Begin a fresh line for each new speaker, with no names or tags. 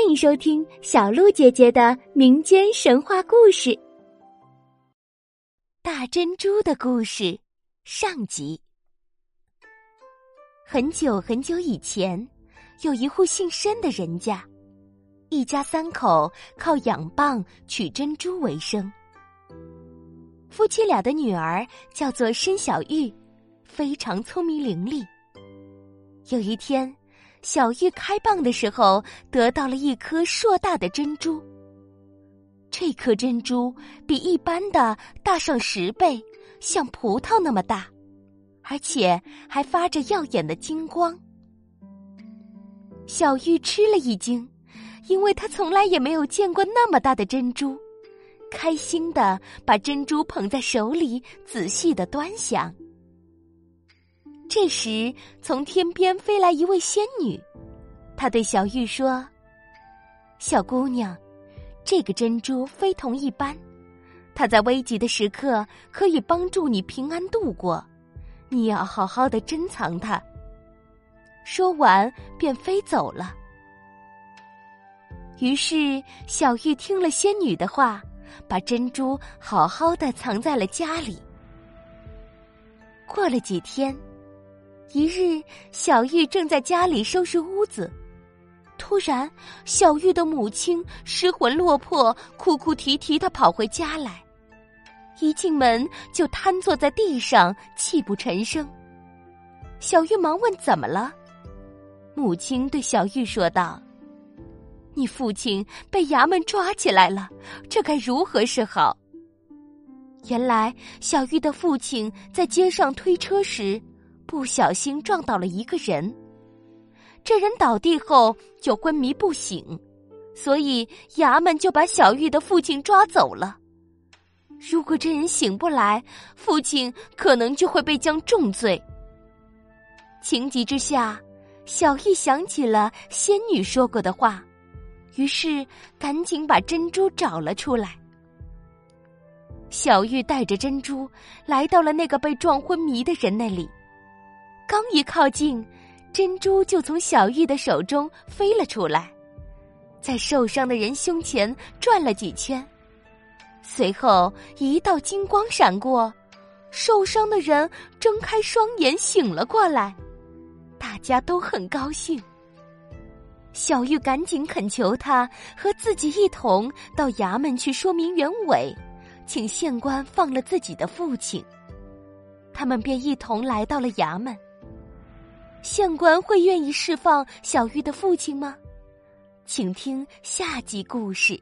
欢迎收听小鹿姐姐的民间神话故事《
大珍珠的故事》上集。很久很久以前，有一户姓申的人家，一家三口靠养蚌取珍珠为生。夫妻俩的女儿叫做申小玉，非常聪明伶俐。有一天。小玉开蚌的时候，得到了一颗硕大的珍珠。这颗珍珠比一般的大上十倍，像葡萄那么大，而且还发着耀眼的金光。小玉吃了一惊，因为她从来也没有见过那么大的珍珠，开心的把珍珠捧在手里，仔细的端详。这时，从天边飞来一位仙女，她对小玉说：“小姑娘，这个珍珠非同一般，它在危急的时刻可以帮助你平安度过，你要好好的珍藏它。”说完，便飞走了。于是，小玉听了仙女的话，把珍珠好好的藏在了家里。过了几天。一日，小玉正在家里收拾屋子，突然，小玉的母亲失魂落魄、哭哭啼啼的跑回家来，一进门就瘫坐在地上，泣不成声。小玉忙问：“怎么了？”母亲对小玉说道：“你父亲被衙门抓起来了，这该如何是好？”原来，小玉的父亲在街上推车时。不小心撞到了一个人，这人倒地后就昏迷不醒，所以衙门就把小玉的父亲抓走了。如果这人醒不来，父亲可能就会被将重罪。情急之下，小玉想起了仙女说过的话，于是赶紧把珍珠找了出来。小玉带着珍珠来到了那个被撞昏迷的人那里。刚一靠近，珍珠就从小玉的手中飞了出来，在受伤的人胸前转了几圈，随后一道金光闪过，受伤的人睁开双眼醒了过来，大家都很高兴。小玉赶紧恳求他和自己一同到衙门去说明原委，请县官放了自己的父亲。他们便一同来到了衙门。县官会愿意释放小玉的父亲吗？请听下集故事。